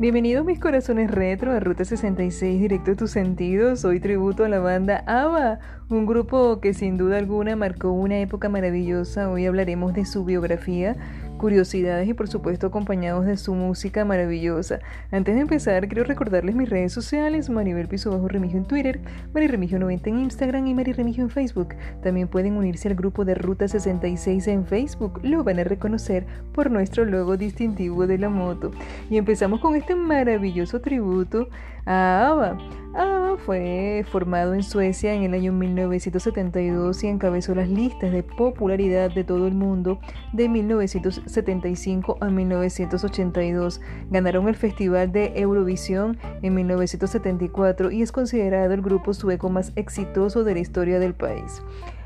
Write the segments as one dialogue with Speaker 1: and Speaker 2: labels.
Speaker 1: Bienvenidos mis corazones retro a Ruta 66 Directo a tus sentidos. Hoy tributo a la banda ABBA, un grupo que sin duda alguna marcó una época maravillosa. Hoy hablaremos de su biografía curiosidades y por supuesto acompañados de su música maravillosa. Antes de empezar, quiero recordarles mis redes sociales, Maribel Piso Bajo Remigio en Twitter, Mariremigio 90 en Instagram y Mariremigio en Facebook. También pueden unirse al grupo de Ruta 66 en Facebook, lo van a reconocer por nuestro logo distintivo de la moto. Y empezamos con este maravilloso tributo ABBA. ABBA fue formado en Suecia en el año 1972 y encabezó las listas de popularidad de todo el mundo de 1975 a 1982. Ganaron el Festival de Eurovisión en 1974 y es considerado el grupo sueco más exitoso de la historia del país.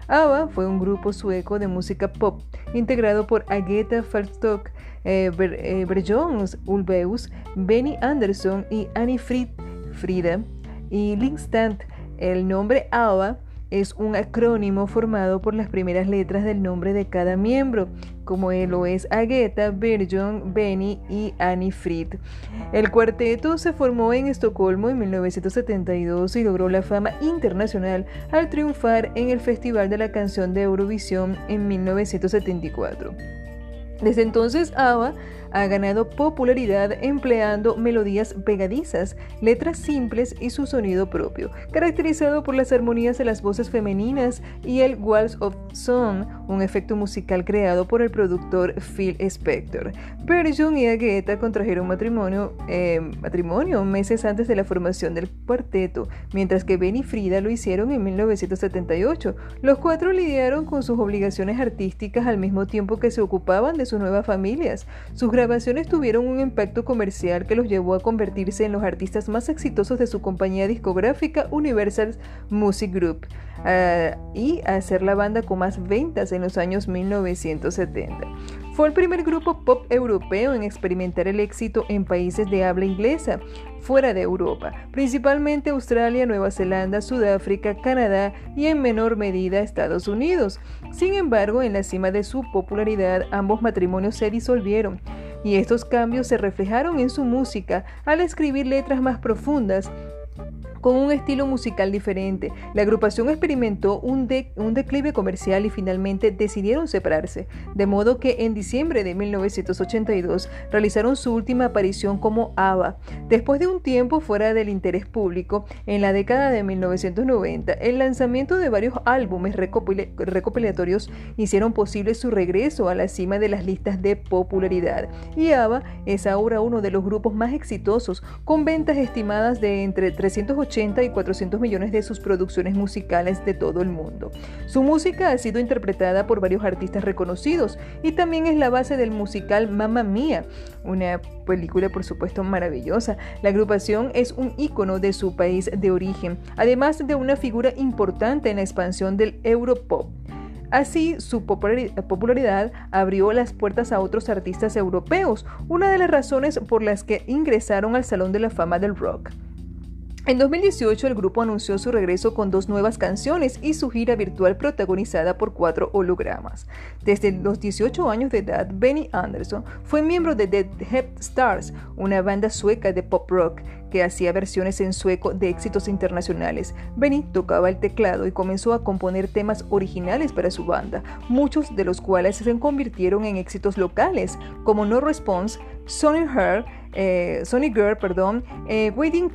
Speaker 1: ABBA fue un grupo sueco de música pop integrado por Agneta Fältskog, eh, Ber eh, Ulbeus, Benny Andersson y Annie Frid Frida y Linkstand. El nombre ABBA es un acrónimo formado por las primeras letras del nombre de cada miembro, como él lo es Agueta, Virgin, Benny y Annie Frid. El cuarteto se formó en Estocolmo en 1972 y logró la fama internacional al triunfar en el Festival de la Canción de Eurovisión en 1974. Desde entonces, ABBA ha ganado popularidad empleando melodías pegadizas, letras simples y su sonido propio, caracterizado por las armonías de las voces femeninas y el Waltz of Song, un efecto musical creado por el productor Phil Spector. Bergeon y Agueta contrajeron matrimonio, eh, matrimonio meses antes de la formación del cuarteto, mientras que Ben y Frida lo hicieron en 1978. Los cuatro lidiaron con sus obligaciones artísticas al mismo tiempo que se ocupaban de sus nuevas familias. Sus grabaciones tuvieron un impacto comercial que los llevó a convertirse en los artistas más exitosos de su compañía discográfica Universal Music Group uh, y a ser la banda con más ventas en los años 1970. Fue el primer grupo pop europeo en experimentar el éxito en países de habla inglesa, fuera de Europa, principalmente Australia, Nueva Zelanda, Sudáfrica, Canadá y en menor medida Estados Unidos. Sin embargo, en la cima de su popularidad, ambos matrimonios se disolvieron y estos cambios se reflejaron en su música al escribir letras más profundas con un estilo musical diferente. La agrupación experimentó un, un, declive comercial y finalmente decidieron separarse, de modo que en diciembre de 1982 realizaron su última aparición como ABBA. Después de un tiempo fuera del interés público, en la década de 1990, el lanzamiento de varios álbumes recopilatorios hicieron posible su regreso a la cima de las listas de popularidad, y ABBA es ahora uno de los grupos más exitosos, con ventas estimadas de entre 380 y 400 millones de sus producciones musicales de todo el mundo. Su música ha sido interpretada por varios artistas reconocidos y también es la base del musical Mamma Mia, una película por supuesto maravillosa. La agrupación es un ícono de su país de origen, además de una figura importante en la expansión del Europop. Así, su popularidad abrió las puertas a otros artistas europeos, una de las razones por las que ingresaron al Salón de la Fama del Rock. En 2018 el grupo anunció su regreso con dos nuevas canciones y su gira virtual protagonizada por cuatro hologramas. Desde los 18 años de edad, Benny Anderson fue miembro de The Hep Stars, una banda sueca de pop rock que hacía versiones en sueco de éxitos internacionales. Benny tocaba el teclado y comenzó a componer temas originales para su banda, muchos de los cuales se convirtieron en éxitos locales, como No Response, Sonny eh, Girl, perdón, eh, Waiting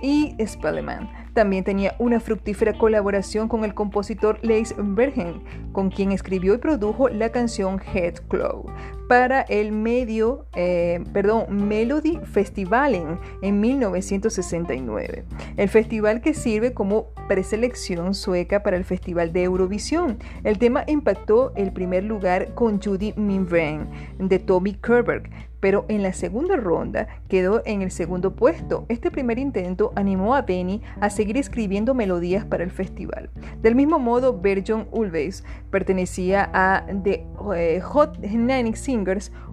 Speaker 1: y Spelleman. También tenía una fructífera colaboración con el compositor Leis Bergen, con quien escribió y produjo la canción Head Claw para el medio, eh, perdón, Melody Festivalen en 1969. El festival que sirve como preselección sueca para el Festival de Eurovisión. El tema impactó el primer lugar con Judy Minvren de Tommy Kerberg, pero en la segunda ronda quedó en el segundo puesto. Este primer intento animó a Benny a seguir escribiendo melodías para el festival. Del mismo modo, Berjon Ulveis pertenecía a The eh, Hot 96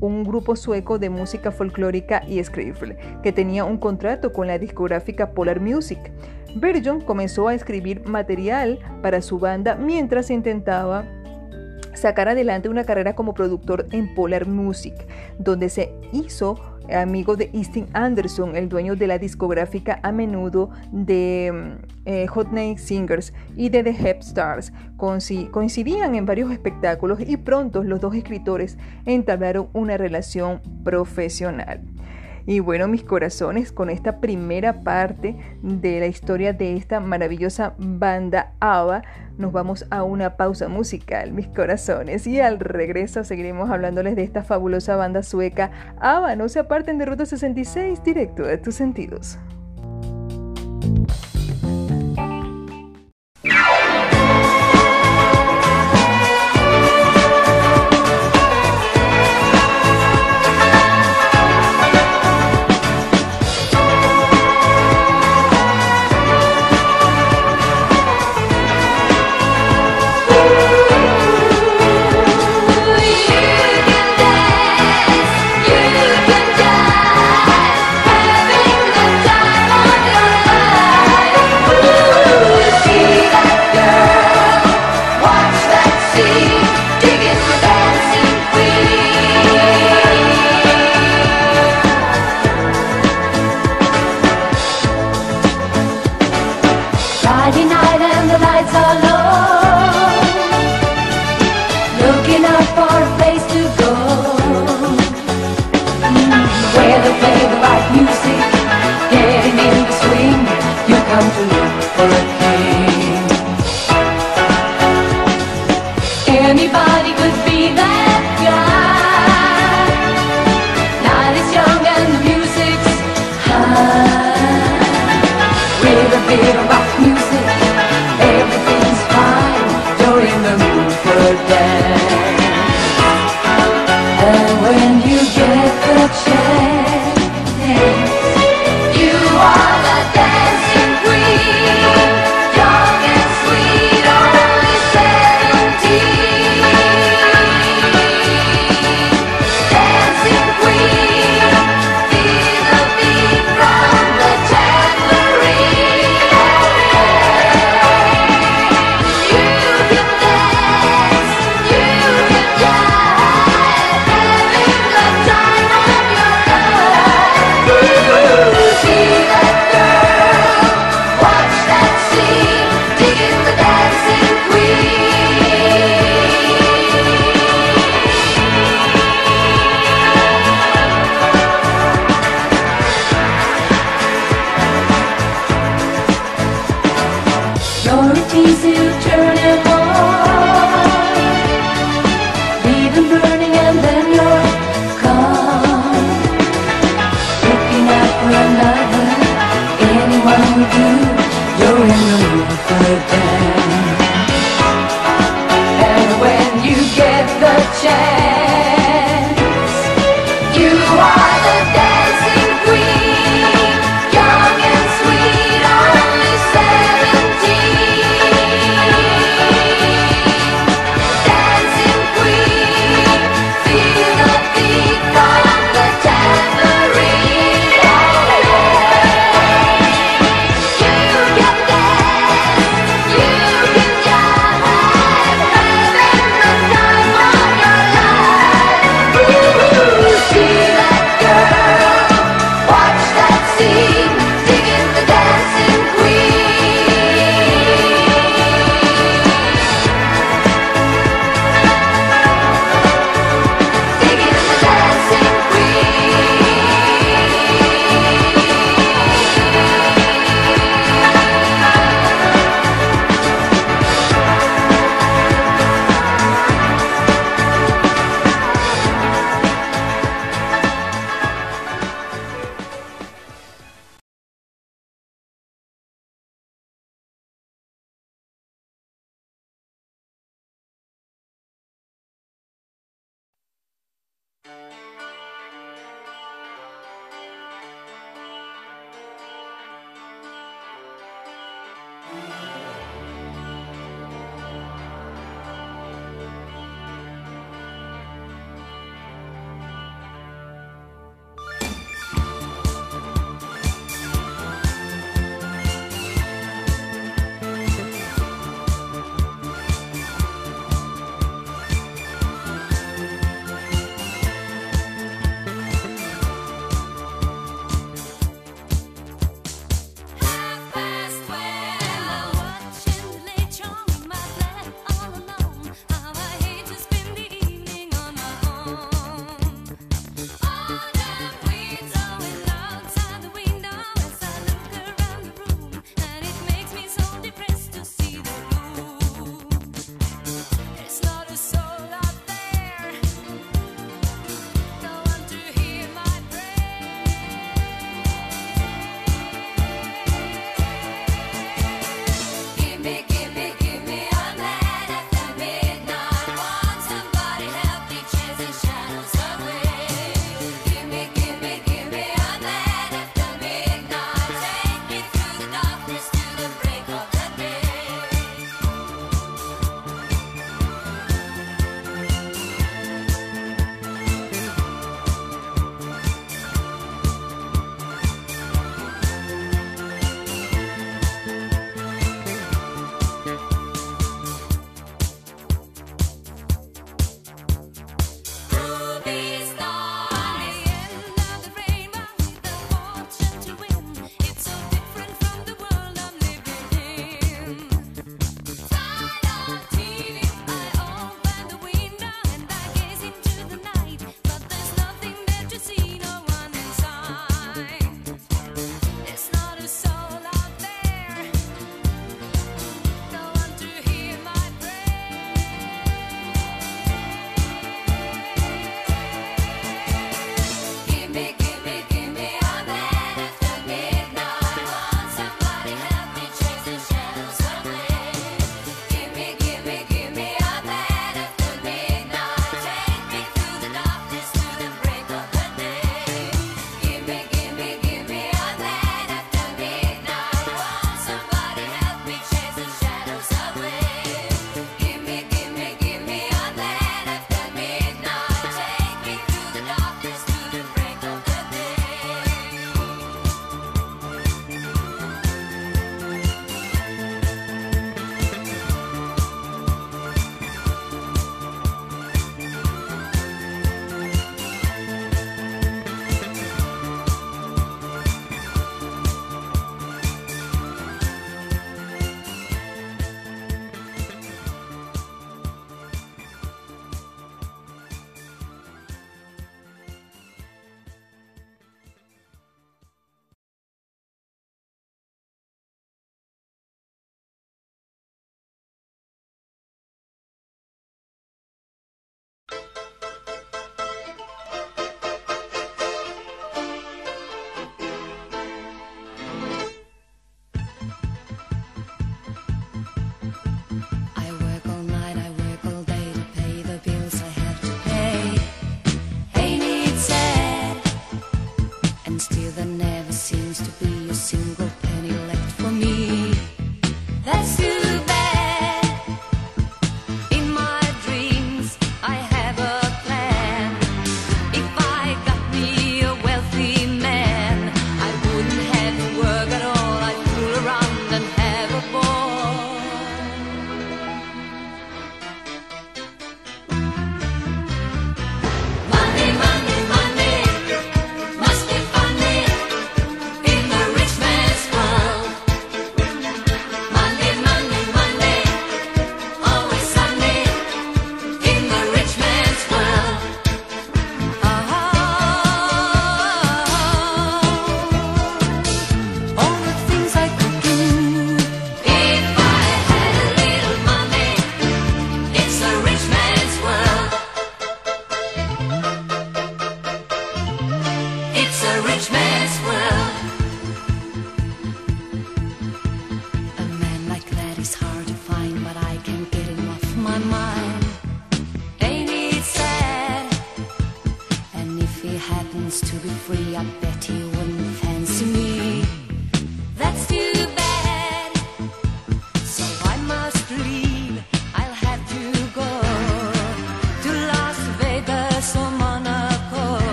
Speaker 1: un grupo sueco de música folclórica y scriffle, que tenía un contrato con la discográfica Polar Music. Virgin comenzó a escribir material para su banda mientras intentaba sacar adelante una carrera como productor en Polar Music, donde se hizo amigo de Easton Anderson, el dueño de la discográfica a menudo de mm, eh, Hot Night Singers y de The Hep Stars. Coincidían en varios espectáculos y pronto los dos escritores entablaron una relación profesional. Y bueno, mis corazones, con esta primera parte de la historia de esta maravillosa banda ABBA, nos vamos a una pausa musical, mis corazones. Y al regreso seguiremos hablándoles de esta fabulosa banda sueca ABBA. No se aparten de Ruta 66, directo a tus sentidos.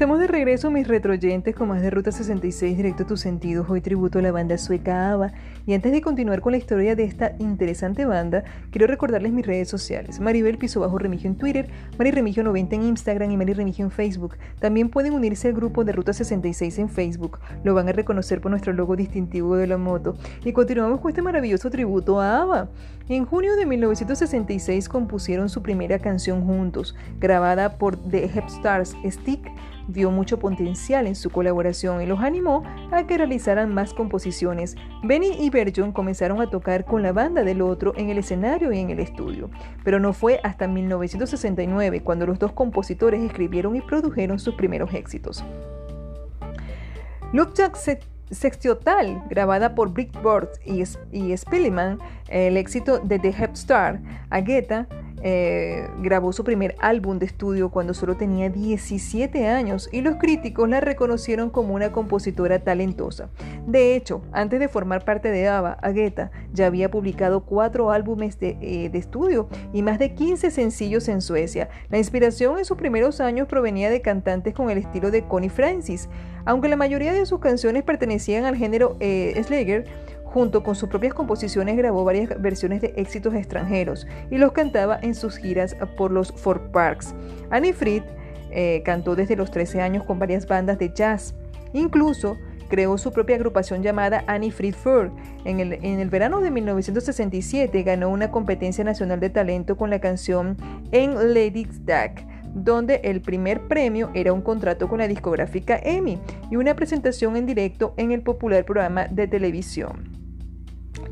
Speaker 1: Estamos de regreso, mis retroyentes, con más de Ruta 66, directo a tus sentidos. Hoy tributo a la banda sueca ABBA. Y antes de continuar con la historia de esta interesante banda, quiero recordarles mis redes sociales. Maribel Piso Bajo Remigio en Twitter, Mari Remigio 90 en Instagram y Mari Remigio en Facebook. También pueden unirse al grupo de Ruta 66 en Facebook. Lo van a reconocer por nuestro logo distintivo de la moto. Y continuamos con este maravilloso tributo a ABBA. En junio de 1966 compusieron su primera canción juntos, grabada por The Hepstars Stick vio mucho potencial en su colaboración y los animó a que realizaran más composiciones. Benny y Berjon comenzaron a tocar con la banda del otro en el escenario y en el estudio, pero no fue hasta 1969 cuando los dos compositores escribieron y produjeron sus primeros éxitos. Luftjagd sextiotal grabada por Brick y, y Spilliman, el éxito de The Hep Star, Agueta eh, grabó su primer álbum de estudio cuando solo tenía 17 años y los críticos la reconocieron como una compositora talentosa. De hecho, antes de formar parte de ABBA, Agueta ya había publicado cuatro álbumes de, eh, estudio y más de 15 sencillos en Suecia. La inspiración en sus primeros años provenía de cantantes con el estilo de Connie Francis. Aunque la mayoría de sus canciones pertenecían al género eh, Slager, Junto con sus propias composiciones grabó varias versiones de éxitos extranjeros y los cantaba en sus giras por los Fort Parks. Annie Fried eh, cantó desde los 13 años con varias bandas de jazz. Incluso creó su propia agrupación llamada Annie Fried Fur. En el, en el verano de 1967 ganó una competencia nacional de talento con la canción En Lady's Duck donde el primer premio era un contrato con la discográfica EMI y una presentación en directo en el popular programa de televisión.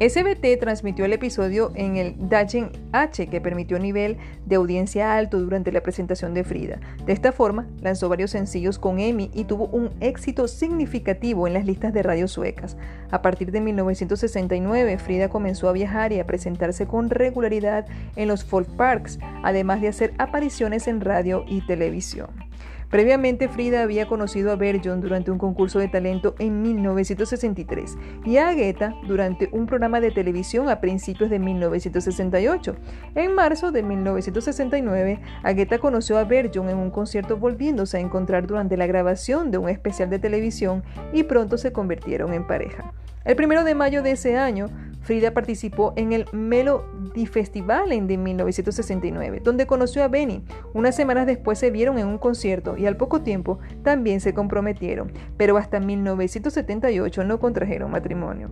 Speaker 1: SBT transmitió el episodio en el Dagen H, que permitió nivel de audiencia alto durante la presentación de Frida. De esta forma, lanzó varios sencillos con Emmy y tuvo un éxito significativo en las listas de radio suecas. A partir de 1969, Frida comenzó a viajar y a presentarse con regularidad en los folk parks, además de hacer apariciones en radio y televisión. Previamente Frida había conocido a Berjon durante un concurso de talento en 1963 y a Agueta durante un programa de televisión a principios de 1968. En marzo de 1969, Agueta conoció a Berjon en un concierto volviéndose a encontrar durante la grabación de un especial de televisión y pronto se convirtieron en pareja. El primero de mayo de ese año, Frida participó en el Melody Festival en 1969, donde conoció a Benny. Unas semanas después se vieron en un concierto y al poco tiempo también se comprometieron, pero hasta 1978 no contrajeron matrimonio.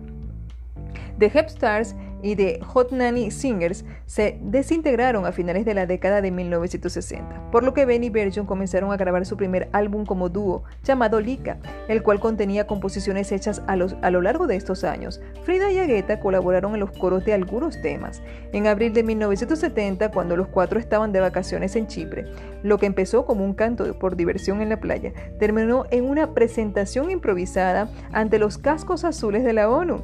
Speaker 1: The Hep Stars y de Hot Nanny Singers se desintegraron a finales de la década de 1960, por lo que Benny y Bergeon comenzaron a grabar su primer álbum como dúo, llamado Lika, el cual contenía composiciones hechas a, a lo largo de estos años. Frida y Agueta colaboraron en los coros de algunos temas. En abril de 1970, cuando los cuatro estaban de vacaciones en Chipre, lo que empezó como un canto por diversión en la playa, terminó en una presentación improvisada ante los cascos azules de la ONU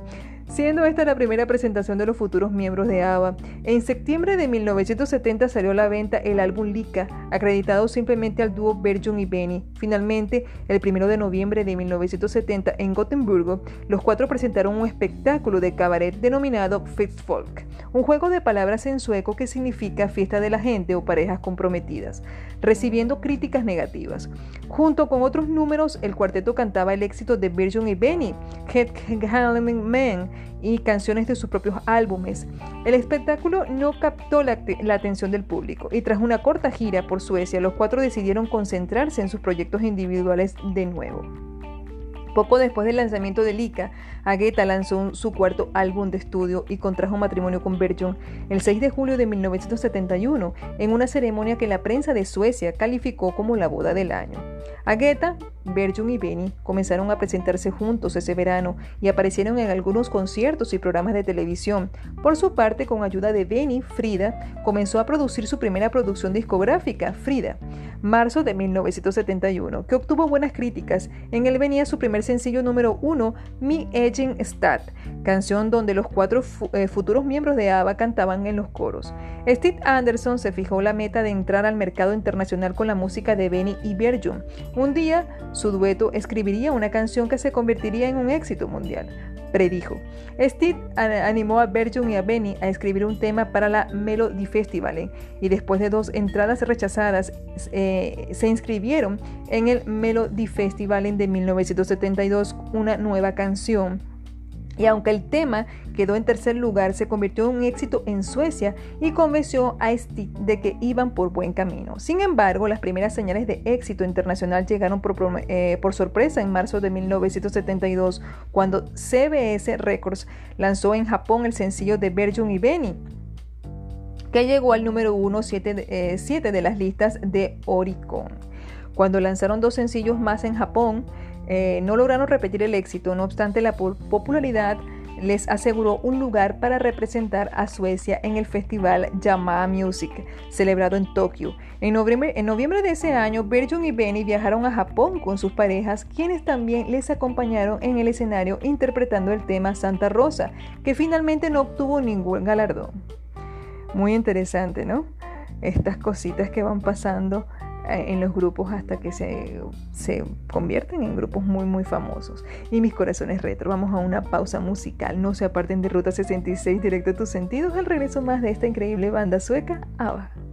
Speaker 1: siendo esta la primera presentación de los futuros miembros de ABBA. En septiembre de 1970 salió a la venta el álbum Lika, acreditado simplemente al dúo Berjon y Benny. Finalmente, el 1 de noviembre de 1970 en Gotemburgo, los cuatro presentaron un espectáculo de cabaret denominado Folk, un juego de palabras en sueco que significa fiesta de la gente o parejas comprometidas, recibiendo críticas negativas. Junto con otros números, el cuarteto cantaba el éxito de Berjon y Benny, Head Man, y canciones de sus propios álbumes. El espectáculo no captó la, atención del público y tras una corta gira por Suecia, los cuatro decidieron concentrarse en sus proyectos individuales de nuevo. Poco después del lanzamiento de Lika, Agueta lanzó su cuarto álbum de estudio y contrajo matrimonio con Berjon el 6 de julio de 1971 en una ceremonia que la prensa de Suecia calificó como la boda del año. Agueta Berjun y Benny comenzaron a presentarse juntos ese verano y aparecieron en algunos conciertos y programas de televisión. Por su parte, con ayuda de Benny, Frida comenzó a producir su primera producción discográfica, Frida, marzo de 1971, que obtuvo buenas críticas. En él venía su primer sencillo número uno, Mi Aging Stat, canción donde los cuatro eh, futuros miembros de ABBA cantaban en los coros. Steve Anderson se fijó la meta de entrar al mercado internacional con la música de Benny y Berjun. Un día, su dueto escribiría una canción que se convertiría en un éxito mundial, predijo. Steve animó a Berjun y a Benny a escribir un tema para la Melody Festival ¿eh? y después de dos entradas rechazadas eh, se inscribieron en el Melody Festival de 1972 una nueva canción y aunque el tema quedó en tercer lugar, se convirtió en un éxito en Suecia y convenció a Steve de que iban por buen camino. Sin embargo, las primeras señales de éxito internacional llegaron por, eh, sorpresa en marzo de 1972, cuando CBS Records lanzó en Japón el sencillo de Berjun y Benny, que llegó al número 1 7, eh, de las listas de Oricon. Cuando lanzaron dos sencillos más en Japón, eh, no lograron repetir el éxito, no obstante la popularidad les aseguró un lugar para representar a Suecia en el festival Yamaha Music, celebrado en Tokio. En noviembre, de ese año, Berjun y Benny viajaron a Japón con sus parejas, quienes también les acompañaron en el escenario interpretando el tema Santa Rosa, que finalmente no obtuvo ningún galardón. Muy interesante, ¿no? Estas cositas que van pasando en los grupos hasta que se, se, convierten en grupos muy muy famosos. Y mis corazones retro, vamos a una pausa musical. No se aparten de Ruta 66 directo a tus sentidos. Al regreso más de esta increíble banda sueca, ABBA.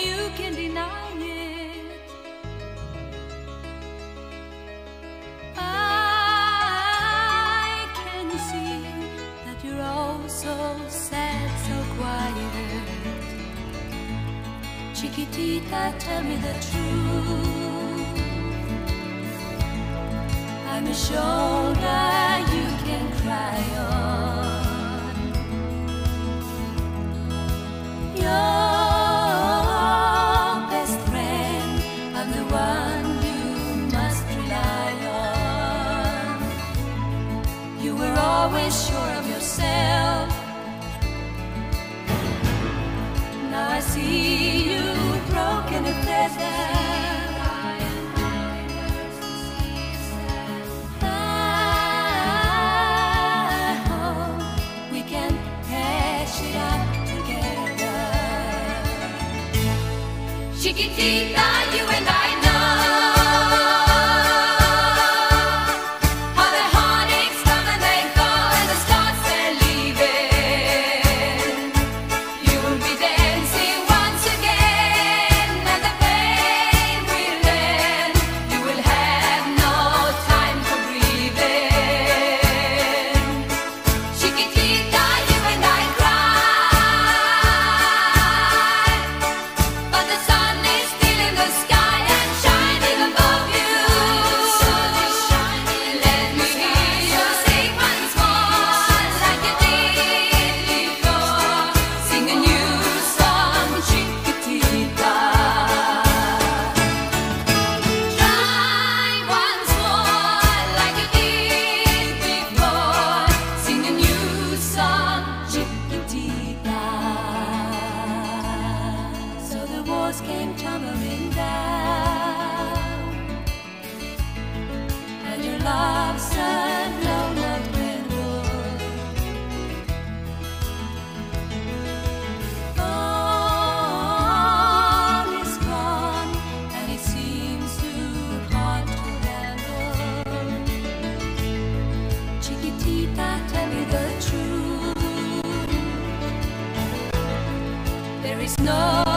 Speaker 2: you can deny it. I can see that you're all so sad, so quiet. Chiquitita, tell me the truth. I'm a shoulder you can cry on. Your defeat the no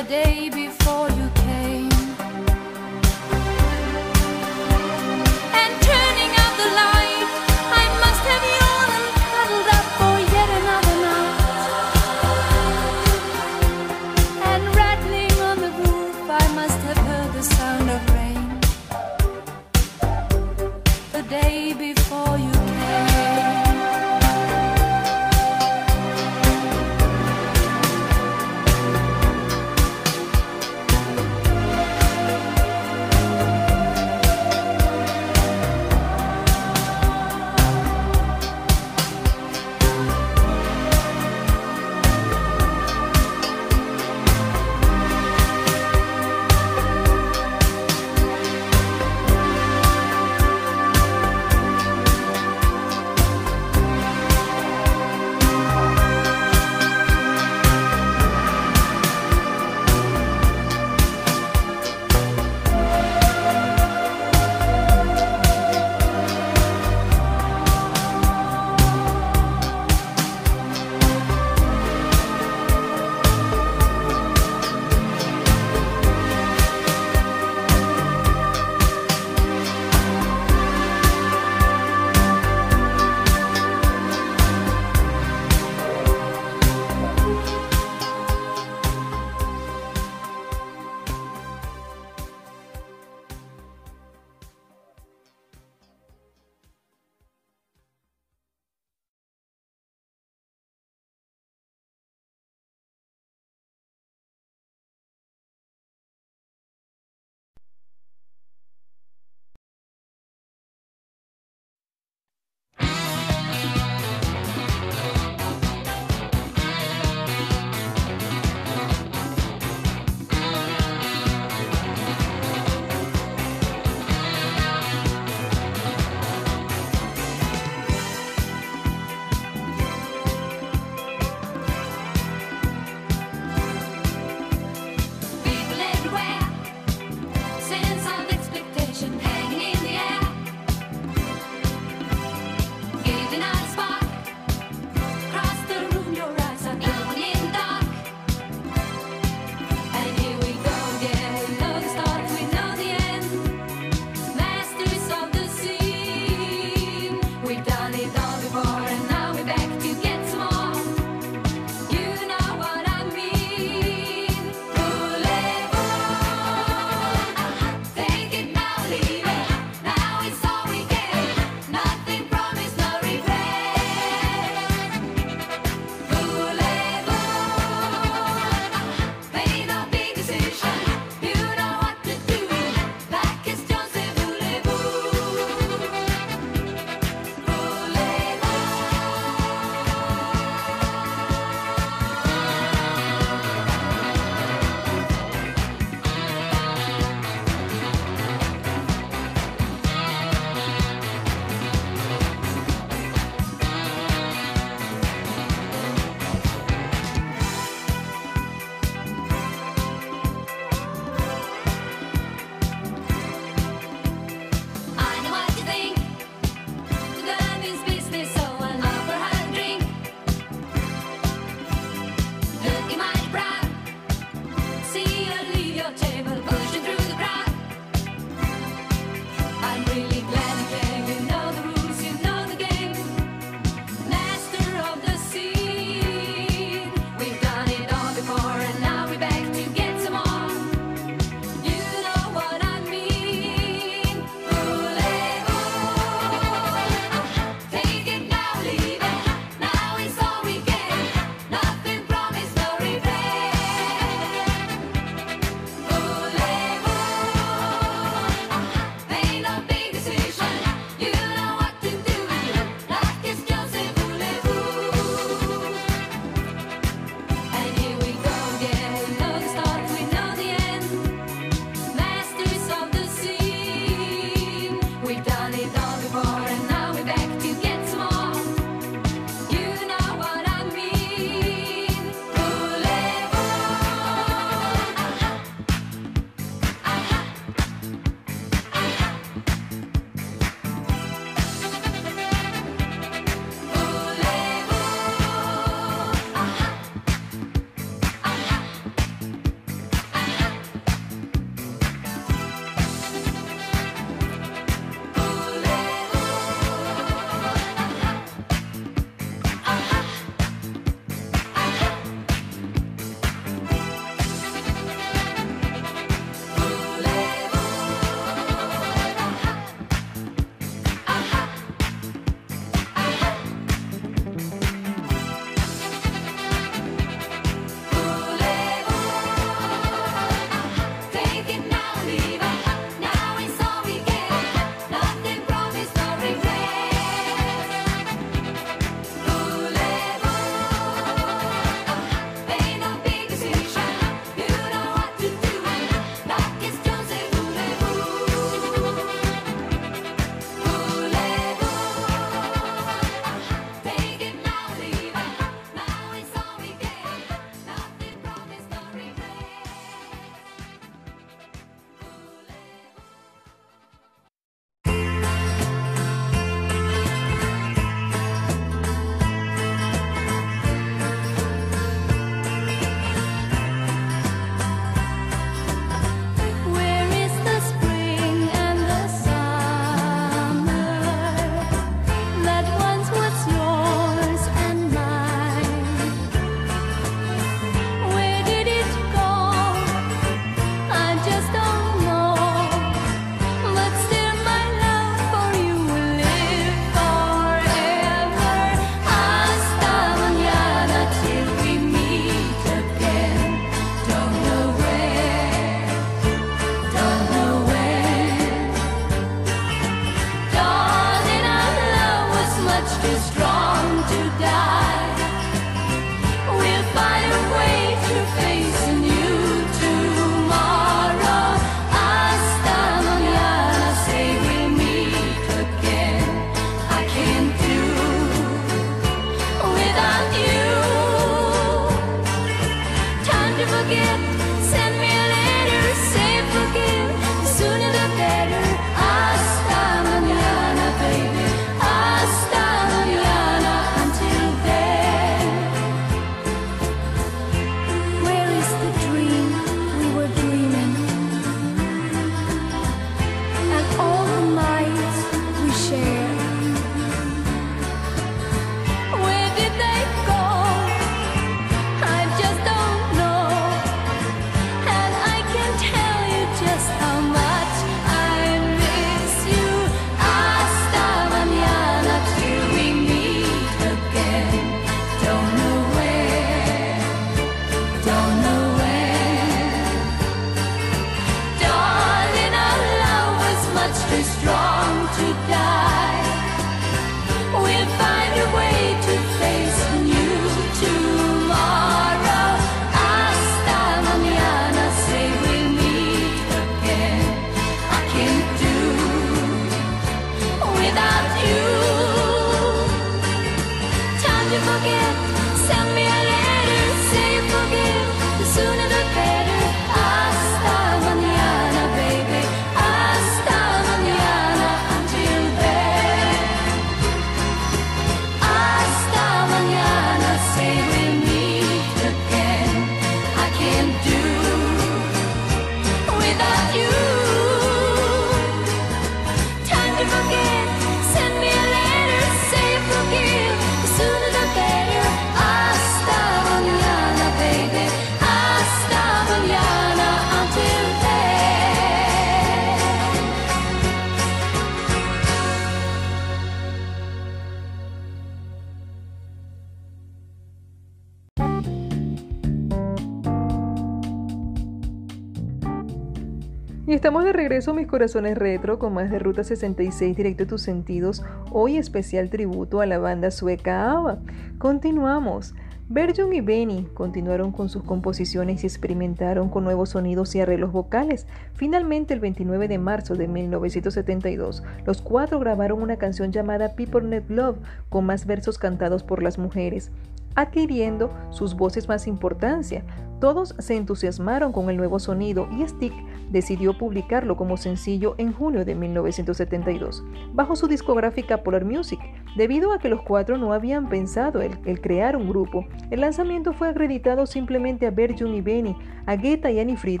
Speaker 1: regreso, mis corazones retro, con más de Ruta 66 directo a tus sentidos. Hoy especial tributo a la banda sueca ABBA. Continuamos. Berjun y Benny continuaron con sus composiciones y experimentaron con nuevos sonidos y arreglos vocales. Finalmente, el 29 de marzo de 1972, los cuatro grabaron una canción llamada People Net Love, con más versos cantados por las mujeres adquiriendo sus voces más importancia. Todos se entusiasmaron con el nuevo sonido y Stick decidió publicarlo como sencillo en junio de 1972, bajo su discográfica Polar Music. Debido a que los cuatro no habían pensado el, crear un grupo, el lanzamiento fue acreditado simplemente a Berjun y Benny, a Guetta y Annie Fried.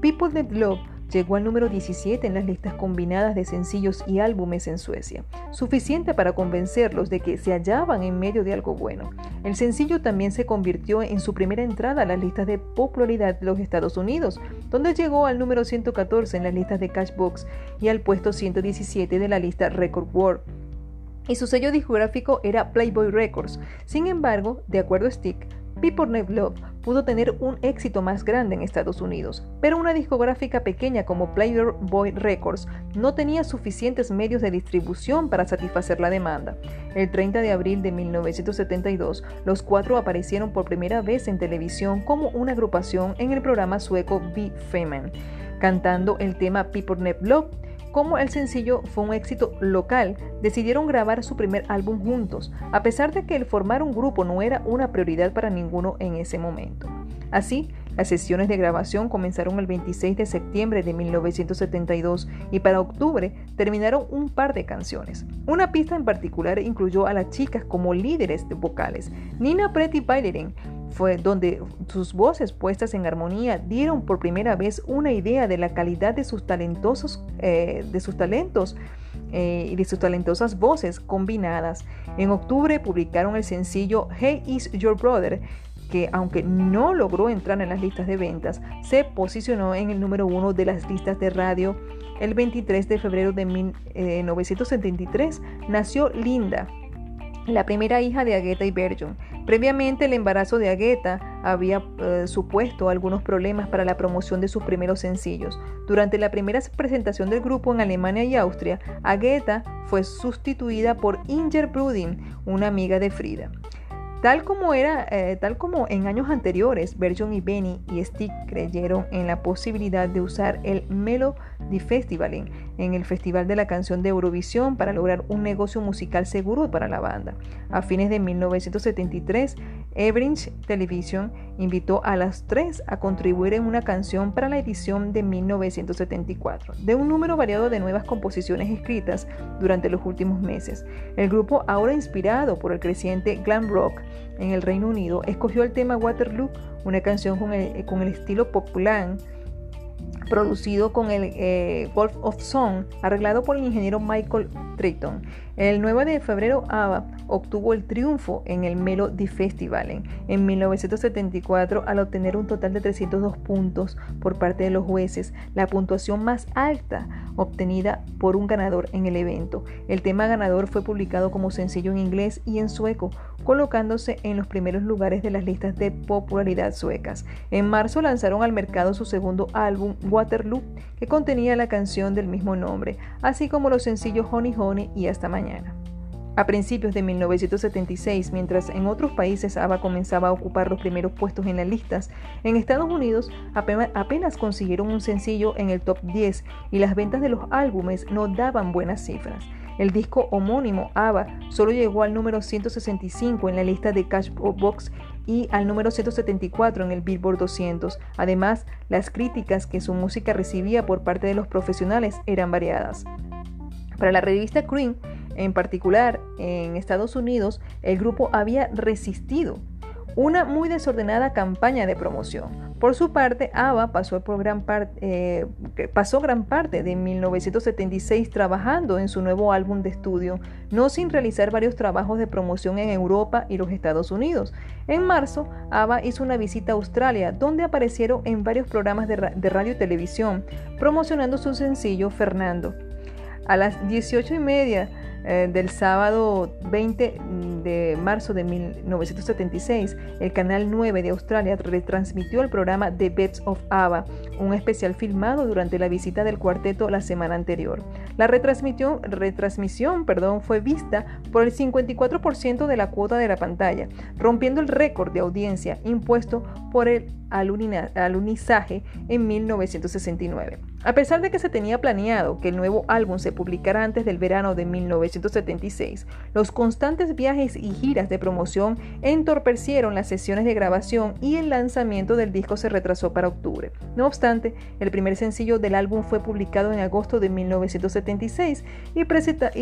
Speaker 1: People That Love Llegó al número 17 en las listas combinadas de sencillos y álbumes en Suecia, suficiente para convencerlos de que se hallaban en medio de algo bueno. El sencillo también se convirtió en su primera entrada a las listas de popularidad de los Estados Unidos, donde llegó al número 114 en las listas de Cashbox y al puesto 117 de la lista Record World y su sello discográfico era Playboy Records. Sin embargo, de acuerdo a Stick, Never Love pudo tener un éxito más grande en Estados Unidos, pero una discográfica pequeña como Playboy Records no tenía suficientes medios de distribución para satisfacer la demanda. El 30 de abril de 1972, los cuatro aparecieron por primera vez en televisión como una agrupación en el programa sueco Be Femen, cantando el tema Never Love como el sencillo fue un éxito local, decidieron grabar su primer álbum juntos, a pesar de que el formar un grupo no era una prioridad para ninguno en ese momento. Así, las sesiones de grabación comenzaron el 26 de septiembre de 1972 y para octubre terminaron un par de canciones. Una pista en particular incluyó a las chicas como líderes de vocales. Nina Pretty Bailerin fue donde sus voces puestas en armonía dieron por primera vez una idea de la calidad de sus talentosos, eh, de sus talentos eh, y de sus talentosas voces combinadas. En octubre publicaron el sencillo Hey Is Your Brother, que aunque no logró entrar en las listas de ventas, se posicionó en el número uno de las listas de radio. El 23 de febrero de 1973 nació Linda, la primera hija de Agueta y Berjon. Previamente, el embarazo de Agueta había eh, supuesto algunos problemas para la promoción de sus primeros sencillos. Durante la primera presentación del grupo en Alemania y Austria, Agueta fue sustituida por Inger Brudin, una amiga de Frida. Tal como, era, eh, tal como en años anteriores, Berjon y Benny y Stick creyeron en la posibilidad de usar el Melody Festival en el Festival de la Canción de Eurovisión para lograr un negocio musical seguro para la banda. A fines de 1973, Everinch Television invitó a las tres a contribuir en una canción para la edición de 1974, de un número variado de nuevas composiciones escritas durante los últimos meses. El grupo, ahora inspirado por el creciente glam rock en el Reino Unido, escogió el tema Waterloo, una canción con el, estilo popular producido con el eh, Wolf of Song, arreglado por el ingeniero Michael Triton. El 9 de febrero, ABBA obtuvo el triunfo en el Melody Festival en 1974 al obtener un total de 302 puntos por parte de los jueces, la puntuación más alta obtenida por un ganador en el evento. El tema ganador fue publicado como sencillo en inglés y en sueco, colocándose en los primeros lugares de las listas de popularidad suecas. En marzo lanzaron al mercado su segundo álbum, Waterloo, que contenía la canción del mismo nombre, así como los sencillos Honey Honey y Hasta Mañana. A principios de 1976, mientras en otros países ABBA comenzaba a ocupar los primeros puestos en las listas, en Estados Unidos apenas consiguieron un sencillo en el top 10 y las ventas de los álbumes no daban buenas cifras. El disco homónimo ABBA solo llegó al número 165 en la lista de Cashbox y al número 174 en el Billboard 200. Además, las críticas que su música recibía por parte de los profesionales eran variadas. Para la revista Cream, en particular, en Estados Unidos, el grupo había resistido una muy desordenada campaña de promoción. Por su parte, ABBA pasó, eh, gran parte de 1976 trabajando en su nuevo álbum de estudio, no sin realizar varios trabajos de promoción en Europa y los Estados Unidos. En marzo, ABBA hizo una visita a Australia, donde aparecieron en varios programas de radio y televisión, promocionando su sencillo Fernando. A las 18 y media eh, del sábado 20 de marzo de 1976, el canal 9 de Australia retransmitió el programa The Beds of Ava, un especial filmado durante la visita del cuarteto la semana anterior. La retransmisión, retransmisión perdón, fue vista por el 54% de la cuota de la pantalla, rompiendo el récord de audiencia impuesto por el alunizaje en 1969. A pesar de que se tenía planeado que el nuevo álbum se publicara antes del verano de 1976, los constantes viajes y giras de promoción entorpecieron las sesiones de grabación y el lanzamiento del disco se retrasó para octubre. No obstante, el primer sencillo del álbum fue publicado en agosto de 1976 y,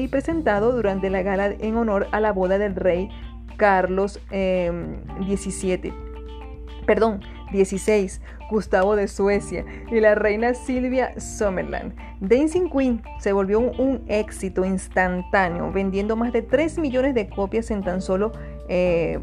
Speaker 1: presentado durante la gala en honor a la boda del rey Carlos XVII. Em, Perdón, 16, Gustavo de Suecia y la reina Silvia Summerland. Dancing Queen se volvió un, éxito instantáneo, vendiendo más de 3 millones de copias en tan solo eh,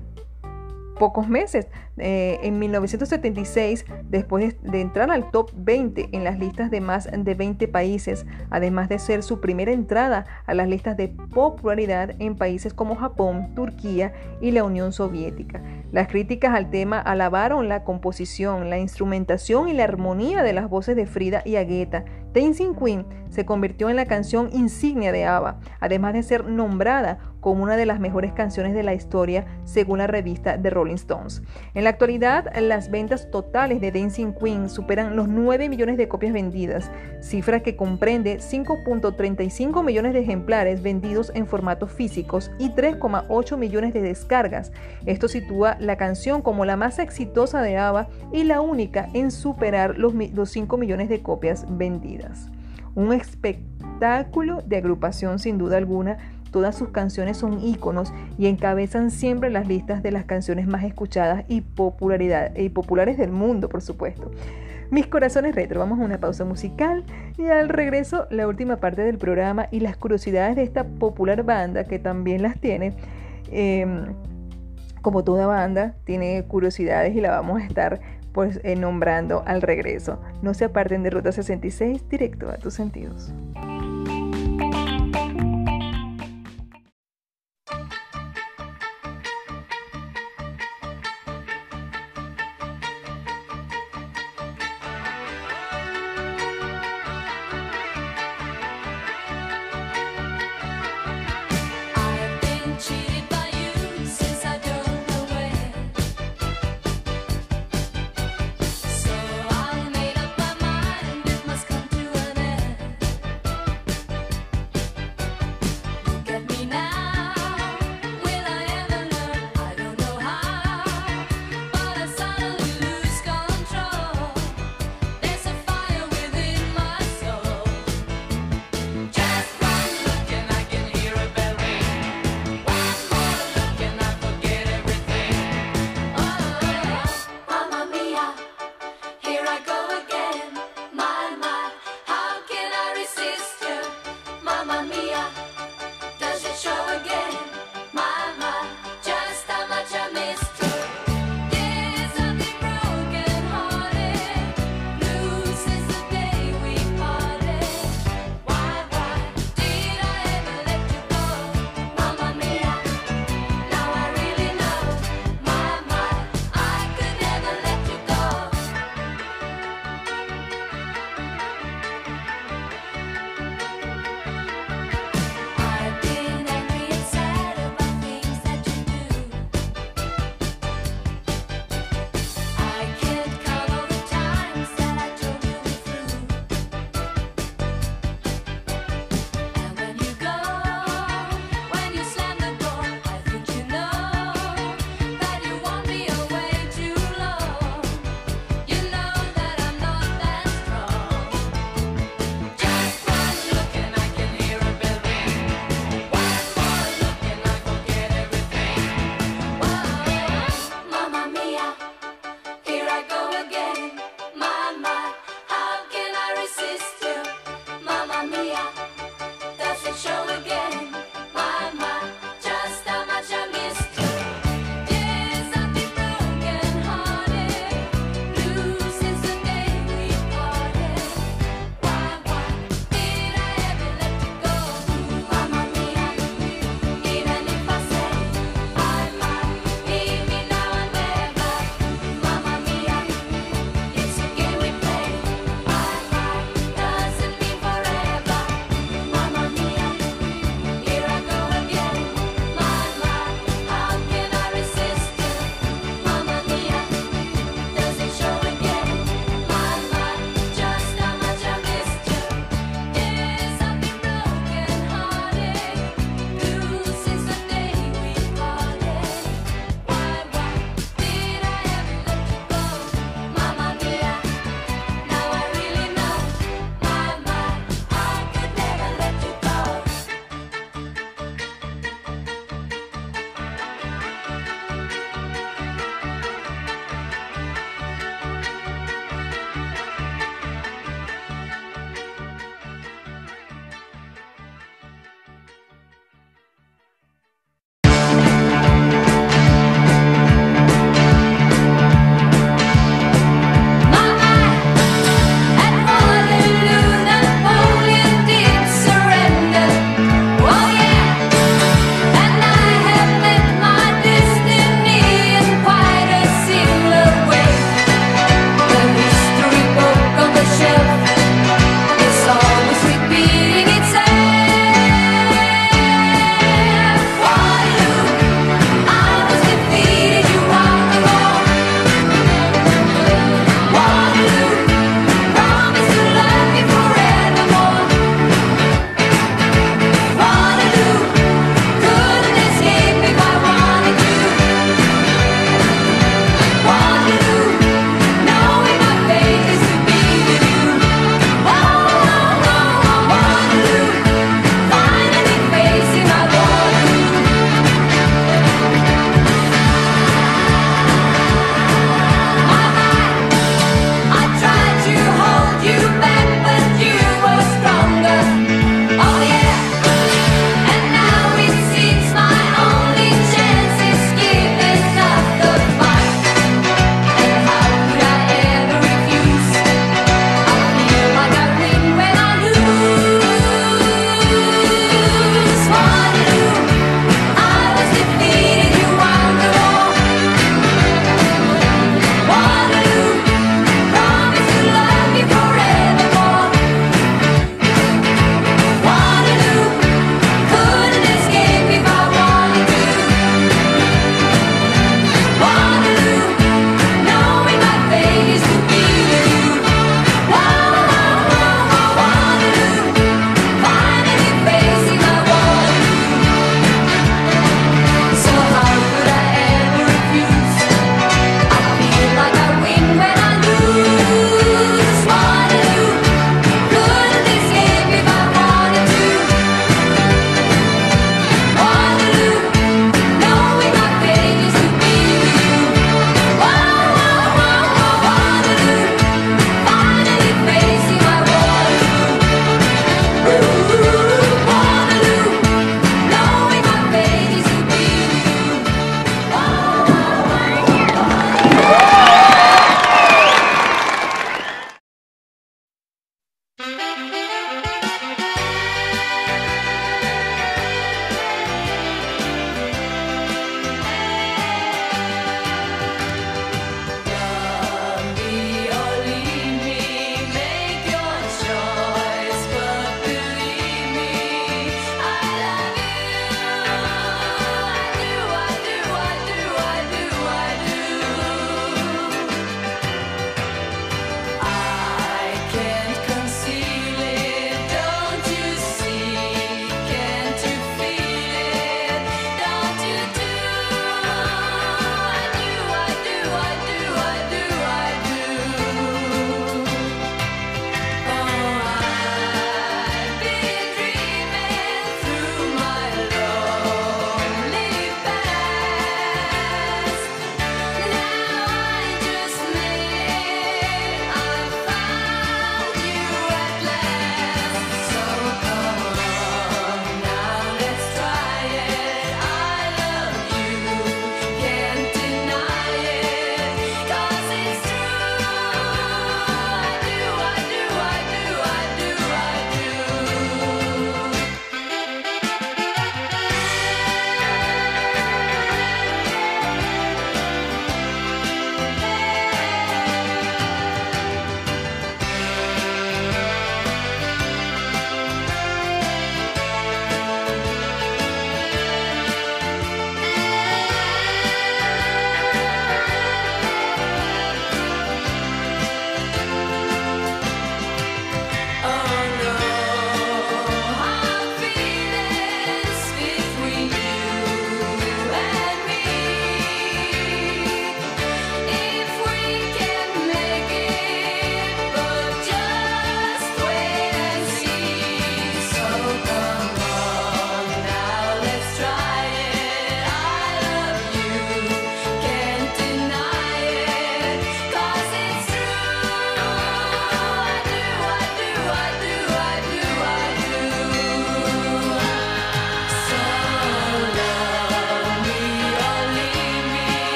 Speaker 1: pocos meses. Eh, en 1976, después de, entrar al top 20 en las listas de más de 20 países, además de ser su primera entrada a las listas de popularidad en países como Japón, Turquía y la Unión Soviética. Las críticas al tema alabaron la composición, la instrumentación y la armonía de las voces de Frida y Agueta. Dancing Queen se convirtió en la canción insignia de ABBA, además de ser nombrada como una de las mejores canciones de la historia según la revista The Rolling Stones. La actualidad, las ventas totales de Dancing Queen superan los 9 millones de copias vendidas, cifra que comprende 5.35 millones de ejemplares vendidos en formatos físicos y 3,8 millones de descargas. Esto sitúa la canción como la más exitosa de ABBA y la única en superar los, los 5 millones de copias vendidas. Un espectáculo de agrupación sin duda alguna Todas sus canciones son íconos y encabezan siempre las listas de las canciones más escuchadas y, popularidad, y populares del mundo, por supuesto. Mis corazones retro, vamos a una pausa musical y al regreso la última parte del programa y las curiosidades de esta popular banda que también las tiene. Em, como toda banda, tiene curiosidades y la vamos a estar pues eh, nombrando al regreso. No se aparten de Ruta 66, directo a tus sentidos.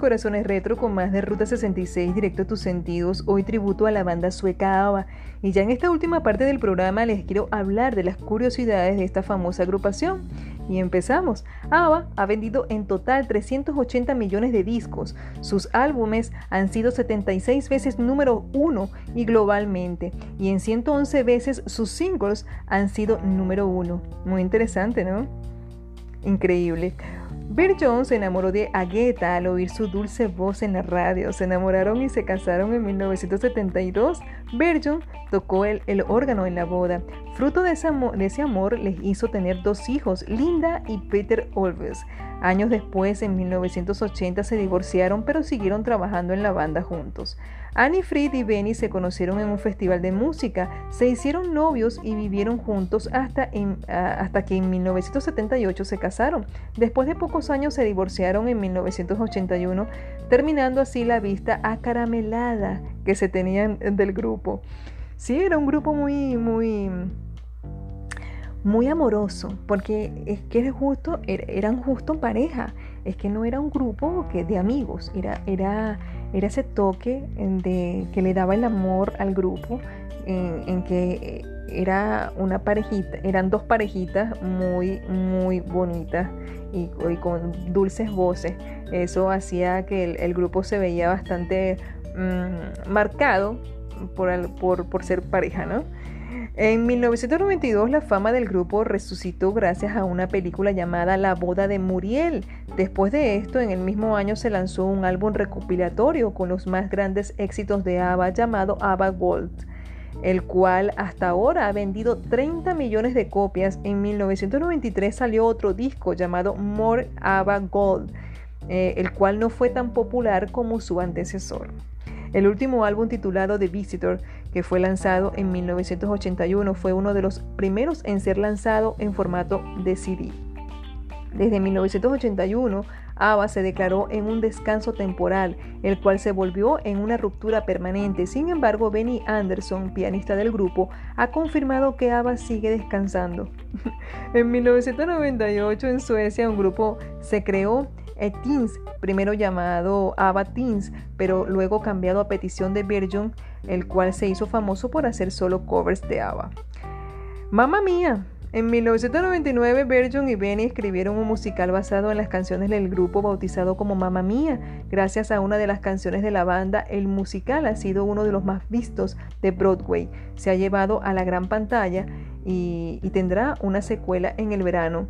Speaker 1: Corazones retro con más de Ruta 66 directo a tus sentidos, hoy tributo a la banda sueca ABBA. Y ya en esta última parte del programa les quiero hablar de las curiosidades de esta famosa agrupación. Y empezamos. ABBA ha vendido en total 380 millones de discos. Sus álbumes han sido 76 veces número uno y globalmente. Y en 111 veces sus singles han sido número uno. Muy interesante, ¿no? Increíble. Bill Jones se enamoró de Agueta al oír su dulce voz en la radio. Se enamoraron y se casaron en 1972. Jones tocó el, órgano en la boda. Fruto de ese, amor, les hizo tener dos hijos, Linda y Peter Olves. Años después, en 1980, se divorciaron pero siguieron trabajando en la banda juntos. Annie Fried y Benny se conocieron en un festival de música, se hicieron novios y vivieron juntos hasta, hasta que en 1978 se casaron. Después de pocos años se divorciaron en 1981, terminando así la vista acaramelada que se tenían del grupo. Sí, era un grupo muy, muy muy amoroso, porque es que justo, er, eran justo pareja, es que no era un grupo que, de amigos, era, era, era ese toque de, que le daba el amor al grupo, en, que era una parejita, eran dos parejitas muy, muy bonitas y, con dulces voces. Eso hacía que el, grupo se veía bastante mm, marcado por, por, por ser pareja, ¿no? En 1992 la fama del grupo resucitó gracias a una película llamada La boda de Muriel. Después de esto, en el mismo año se lanzó un álbum recopilatorio con los más grandes éxitos de ABBA llamado ABBA Gold, el cual hasta ahora ha vendido 30 millones de copias. En 1993 salió otro disco llamado More ABBA Gold, eh, el cual no fue tan popular como su antecesor. El último álbum titulado The Visitor, que fue lanzado en 1981, fue uno de los primeros en ser lanzado en formato de CD. Desde 1981, ABBA se declaró en un descanso temporal, el cual se volvió en una ruptura permanente. Sin embargo, Benny Anderson, pianista del grupo, ha confirmado que ABBA sigue descansando. en 1998 en Suecia un grupo se creó Teens, primero llamado ABBA Teens, pero luego cambiado a petición de Virgin, el cual se hizo famoso por hacer solo covers de ABBA. Mamma Mía, en 1999, Virgin y Benny escribieron un musical basado en las canciones del grupo bautizado como Mamma Mía. Gracias a una de las canciones de la banda, el musical ha sido uno de los más vistos de Broadway. Se ha llevado a la gran pantalla y, tendrá una secuela en el verano.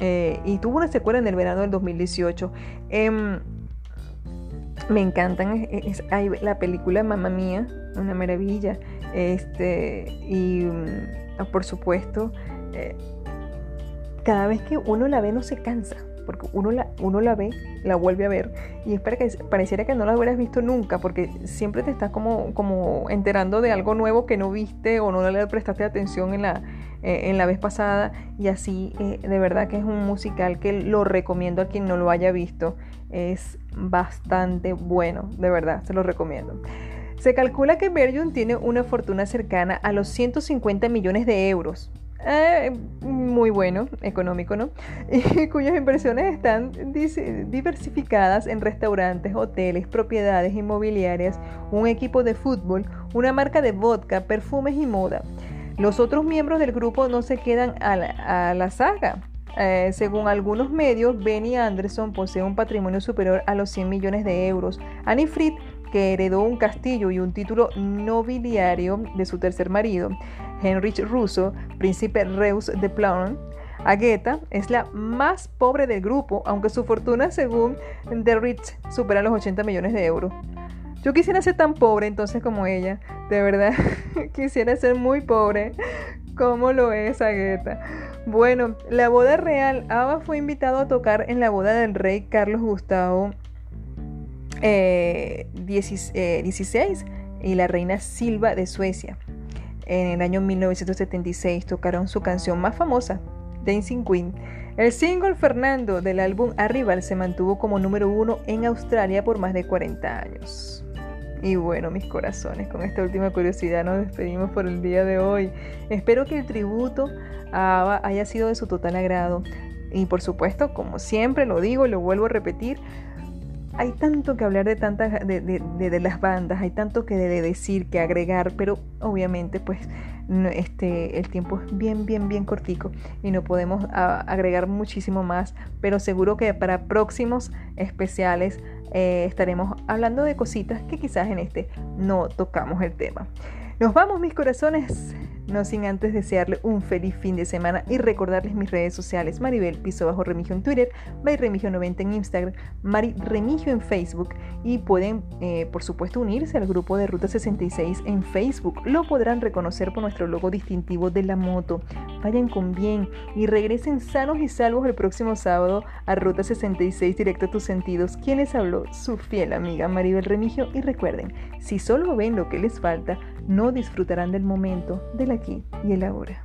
Speaker 1: Eh, y tuvo una secuela en el verano del 2018. Em, me encantan la película Mamma Mía, una maravilla. Este, y mm, por supuesto, eh, cada vez que uno la ve no se cansa, porque uno la, uno la ve, la vuelve a ver, y es para que pareciera que no la hubieras visto nunca, porque siempre te estás como, como enterando de algo nuevo que no viste o no le prestaste atención en la, eh, en la vez pasada, y así eh, de verdad que es un musical que lo recomiendo a quien no lo haya visto, es bastante bueno, de verdad, se lo recomiendo. Se calcula que Virgin tiene una fortuna cercana a los 150 millones de euros, eh, muy bueno, económico, ¿no? Y cuyas inversiones están diversificadas en restaurantes, hoteles, propiedades inmobiliarias, un equipo de fútbol, una marca de vodka, perfumes y moda. Los otros miembros del grupo no se quedan a la, saga. Eh, según algunos medios, Benny Anderson posee un patrimonio superior a los 100 millones de euros. Annie Fried, que heredó un castillo y un título nobiliario de su tercer marido, Heinrich Russo, príncipe Reus de Plauen, Agueta es la más pobre del grupo, aunque su fortuna, según The Rich, supera los 80 millones de euros. Yo quisiera ser tan pobre entonces como ella, de verdad, quisiera ser muy pobre como lo es Agueta. Bueno, la boda real, Ava fue invitado a tocar en la boda del rey Carlos Gustavo XVI eh, eh, y la reina Silva de Suecia. En el año 1976 tocaron su canción más famosa, Dancing Queen. El single Fernando del álbum Arrival se mantuvo como número uno en Australia por más de 40 años. Y bueno, mis corazones, con esta última curiosidad nos despedimos por el día de hoy. Espero que el tributo a Ava haya sido de su total agrado. Y por supuesto, como siempre lo digo y lo vuelvo a repetir, hay tanto que hablar de tantas de, las bandas, hay tanto que de decir, que agregar, pero obviamente pues este, el tiempo es bien, bien, bien cortico y no podemos agregar muchísimo más, pero seguro que para próximos especiales eh, estaremos hablando de cositas que quizás en este no tocamos el tema. Nos vamos mis corazones no sin antes desearle un feliz fin de semana y recordarles mis redes sociales, Maribel Piso Bajo Remigio en Twitter, May Remigio 90 en Instagram, Mari Remigio en Facebook y pueden eh, por supuesto unirse al grupo de Ruta 66 en Facebook. Lo podrán reconocer por nuestro logo distintivo de la moto. Vayan con bien y regresen sanos y salvos el próximo sábado a Ruta 66 directo a tus sentidos. Quien les habló, su fiel amiga Maribel Remigio y recuerden, si solo ven lo que les falta, no disfrutarán del momento, del aquí y el ahora.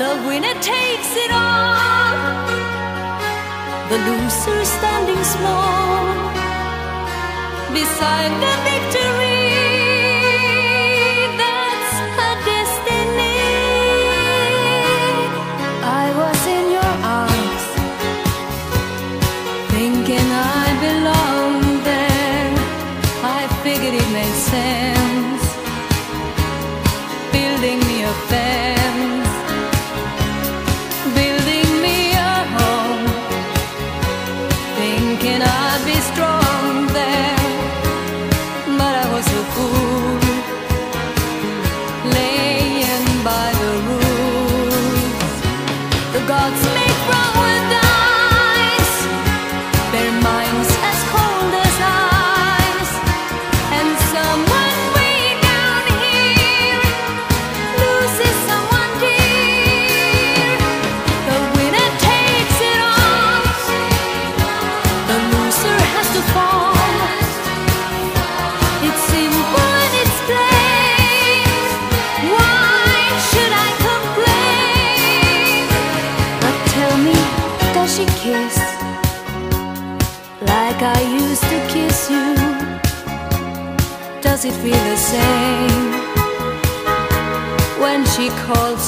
Speaker 2: The winner takes it all the loser standing small beside the victory.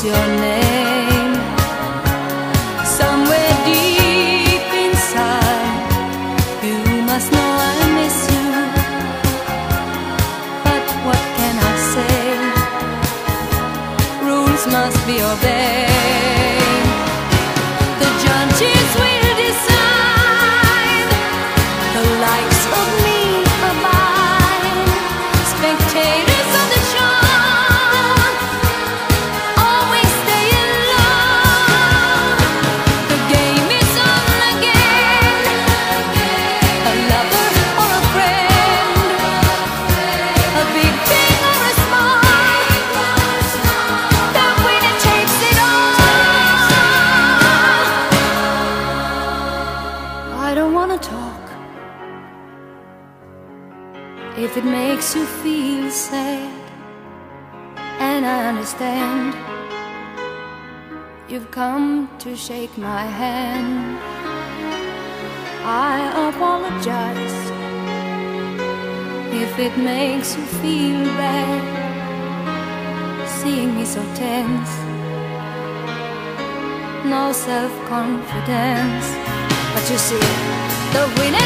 Speaker 2: your name. Somewhere deep inside you must know I miss you. But what can I say? Rules must be obeyed. come to shake my hand. I apologize if it makes you feel bad seeing me so tense. No self confidence, but you see, the winner.